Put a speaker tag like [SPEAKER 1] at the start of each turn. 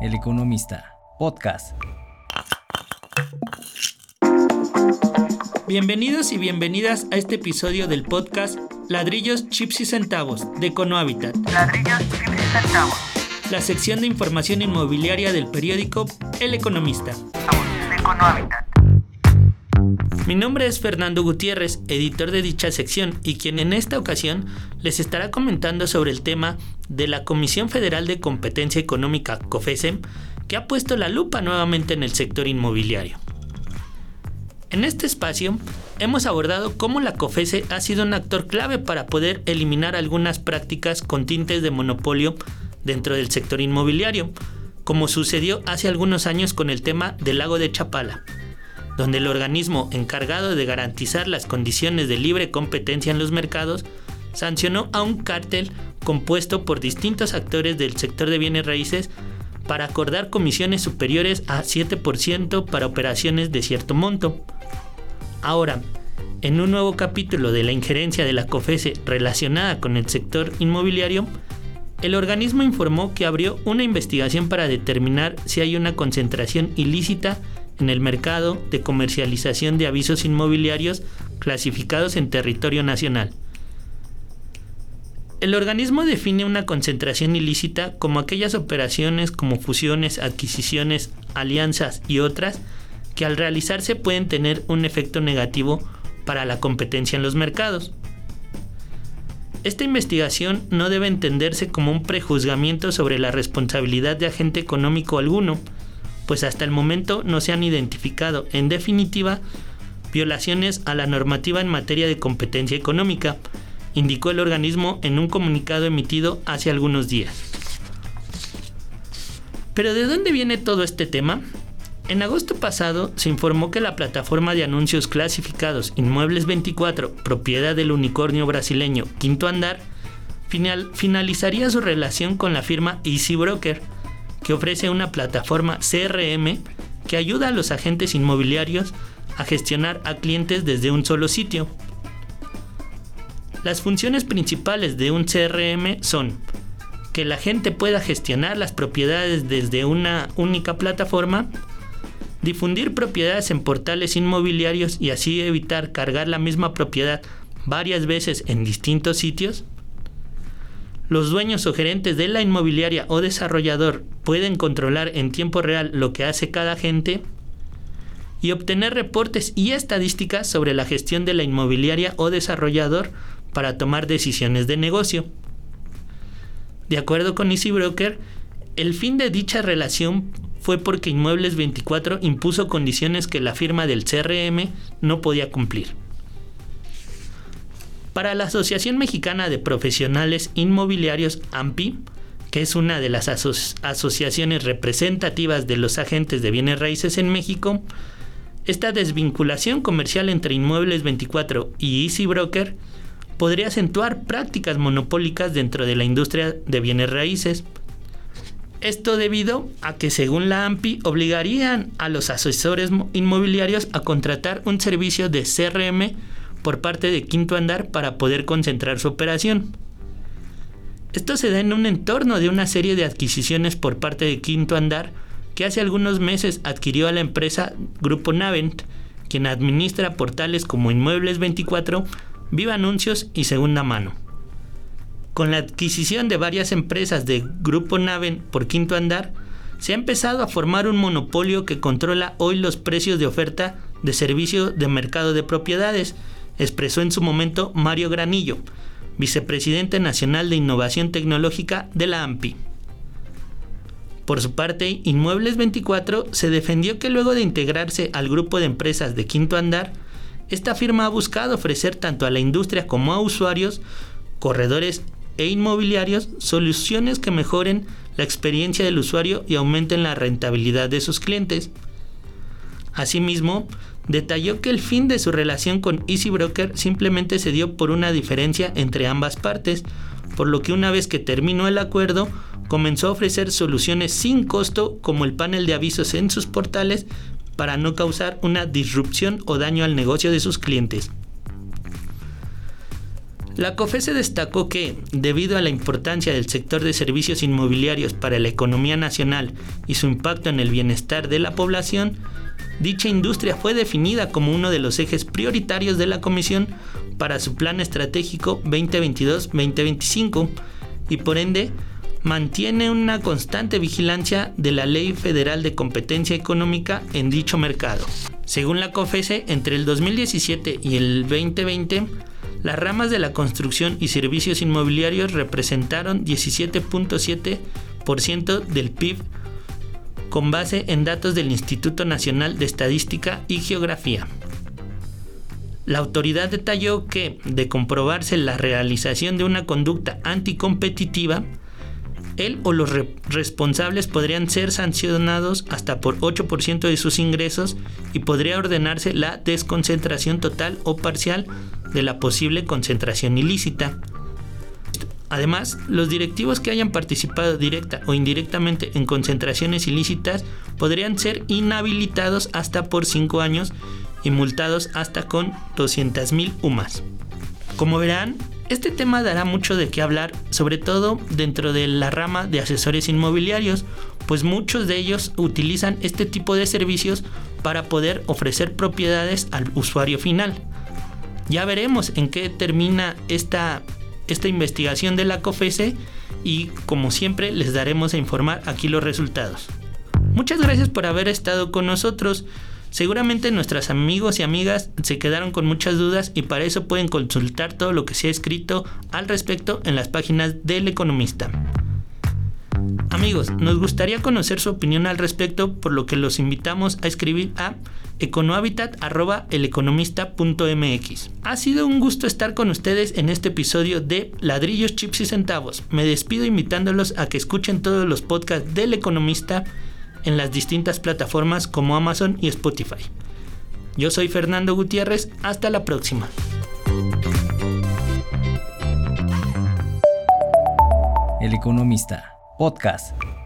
[SPEAKER 1] El Economista, podcast.
[SPEAKER 2] Bienvenidos y bienvenidas a este episodio del podcast Ladrillos, Chips y Centavos de Econohabitat.
[SPEAKER 3] Ladrillos, chips y centavos.
[SPEAKER 2] La sección de información inmobiliaria del periódico El Economista.
[SPEAKER 3] Somos de Econohabitat.
[SPEAKER 2] Mi nombre es Fernando Gutiérrez, editor de dicha sección, y quien en esta ocasión les estará comentando sobre el tema de la Comisión Federal de Competencia Económica, COFESEM, que ha puesto la lupa nuevamente en el sector inmobiliario. En este espacio hemos abordado cómo la COFESE ha sido un actor clave para poder eliminar algunas prácticas con tintes de monopolio dentro del sector inmobiliario, como sucedió hace algunos años con el tema del lago de Chapala donde el organismo encargado de garantizar las condiciones de libre competencia en los mercados sancionó a un cártel compuesto por distintos actores del sector de bienes raíces para acordar comisiones superiores a 7% para operaciones de cierto monto. Ahora, en un nuevo capítulo de la injerencia de la COFESE relacionada con el sector inmobiliario, el organismo informó que abrió una investigación para determinar si hay una concentración ilícita en el mercado de comercialización de avisos inmobiliarios clasificados en territorio nacional. El organismo define una concentración ilícita como aquellas operaciones como fusiones, adquisiciones, alianzas y otras que al realizarse pueden tener un efecto negativo para la competencia en los mercados. Esta investigación no debe entenderse como un prejuzgamiento sobre la responsabilidad de agente económico alguno, pues hasta el momento no se han identificado, en definitiva, violaciones a la normativa en materia de competencia económica, indicó el organismo en un comunicado emitido hace algunos días. Pero ¿de dónde viene todo este tema? En agosto pasado se informó que la plataforma de anuncios clasificados Inmuebles 24, propiedad del unicornio brasileño Quinto Andar, finalizaría su relación con la firma Easy Broker, que ofrece una plataforma CRM que ayuda a los agentes inmobiliarios a gestionar a clientes desde un solo sitio. Las funciones principales de un CRM son que la gente pueda gestionar las propiedades desde una única plataforma, difundir propiedades en portales inmobiliarios y así evitar cargar la misma propiedad varias veces en distintos sitios, los dueños o gerentes de la inmobiliaria o desarrollador pueden controlar en tiempo real lo que hace cada agente y obtener reportes y estadísticas sobre la gestión de la inmobiliaria o desarrollador para tomar decisiones de negocio. De acuerdo con Easy Broker, el fin de dicha relación fue porque Inmuebles 24 impuso condiciones que la firma del CRM no podía cumplir. Para la Asociación Mexicana de Profesionales Inmobiliarios, AMPI, que es una de las asociaciones representativas de los agentes de bienes raíces en México, esta desvinculación comercial entre Inmuebles 24 y Easy Broker podría acentuar prácticas monopólicas dentro de la industria de bienes raíces. Esto debido a que según la AMPI obligarían a los asesores inmobiliarios a contratar un servicio de CRM por parte de Quinto Andar para poder concentrar su operación. Esto se da en un entorno de una serie de adquisiciones por parte de Quinto Andar que hace algunos meses adquirió a la empresa Grupo Navent, quien administra portales como Inmuebles 24, Viva Anuncios y Segunda Mano. Con la adquisición de varias empresas de Grupo Navent por Quinto Andar, se ha empezado a formar un monopolio que controla hoy los precios de oferta de servicio de mercado de propiedades, expresó en su momento Mario Granillo, vicepresidente nacional de Innovación Tecnológica de la AMPI. Por su parte, Inmuebles 24 se defendió que luego de integrarse al grupo de empresas de Quinto Andar, esta firma ha buscado ofrecer tanto a la industria como a usuarios, corredores e inmobiliarios soluciones que mejoren la experiencia del usuario y aumenten la rentabilidad de sus clientes. Asimismo, detalló que el fin de su relación con Easy Broker simplemente se dio por una diferencia entre ambas partes, por lo que una vez que terminó el acuerdo, comenzó a ofrecer soluciones sin costo como el panel de avisos en sus portales para no causar una disrupción o daño al negocio de sus clientes. La COFESE destacó que, debido a la importancia del sector de servicios inmobiliarios para la economía nacional y su impacto en el bienestar de la población, dicha industria fue definida como uno de los ejes prioritarios de la Comisión para su Plan Estratégico 2022-2025 y por ende mantiene una constante vigilancia de la Ley Federal de Competencia Económica en dicho mercado. Según la COFESE, entre el 2017 y el 2020, las ramas de la construcción y servicios inmobiliarios representaron 17.7% del PIB con base en datos del Instituto Nacional de Estadística y Geografía. La autoridad detalló que, de comprobarse la realización de una conducta anticompetitiva, él o los responsables podrían ser sancionados hasta por 8% de sus ingresos y podría ordenarse la desconcentración total o parcial de la posible concentración ilícita. Además, los directivos que hayan participado directa o indirectamente en concentraciones ilícitas podrían ser inhabilitados hasta por 5 años y multados hasta con 200.000 UMAS. Como verán, este tema dará mucho de qué hablar, sobre todo dentro de la rama de asesores inmobiliarios, pues muchos de ellos utilizan este tipo de servicios para poder ofrecer propiedades al usuario final. Ya veremos en qué termina esta, esta investigación de la COFESE y como siempre les daremos a informar aquí los resultados. Muchas gracias por haber estado con nosotros. Seguramente nuestros amigos y amigas se quedaron con muchas dudas y para eso pueden consultar todo lo que se ha escrito al respecto en las páginas del economista. Amigos, nos gustaría conocer su opinión al respecto, por lo que los invitamos a escribir a econohabitat.eleconomista.mx. Ha sido un gusto estar con ustedes en este episodio de Ladrillos, Chips y Centavos. Me despido invitándolos a que escuchen todos los podcasts del Economista en las distintas plataformas como Amazon y Spotify. Yo soy Fernando Gutiérrez, hasta la próxima.
[SPEAKER 1] El Economista, podcast.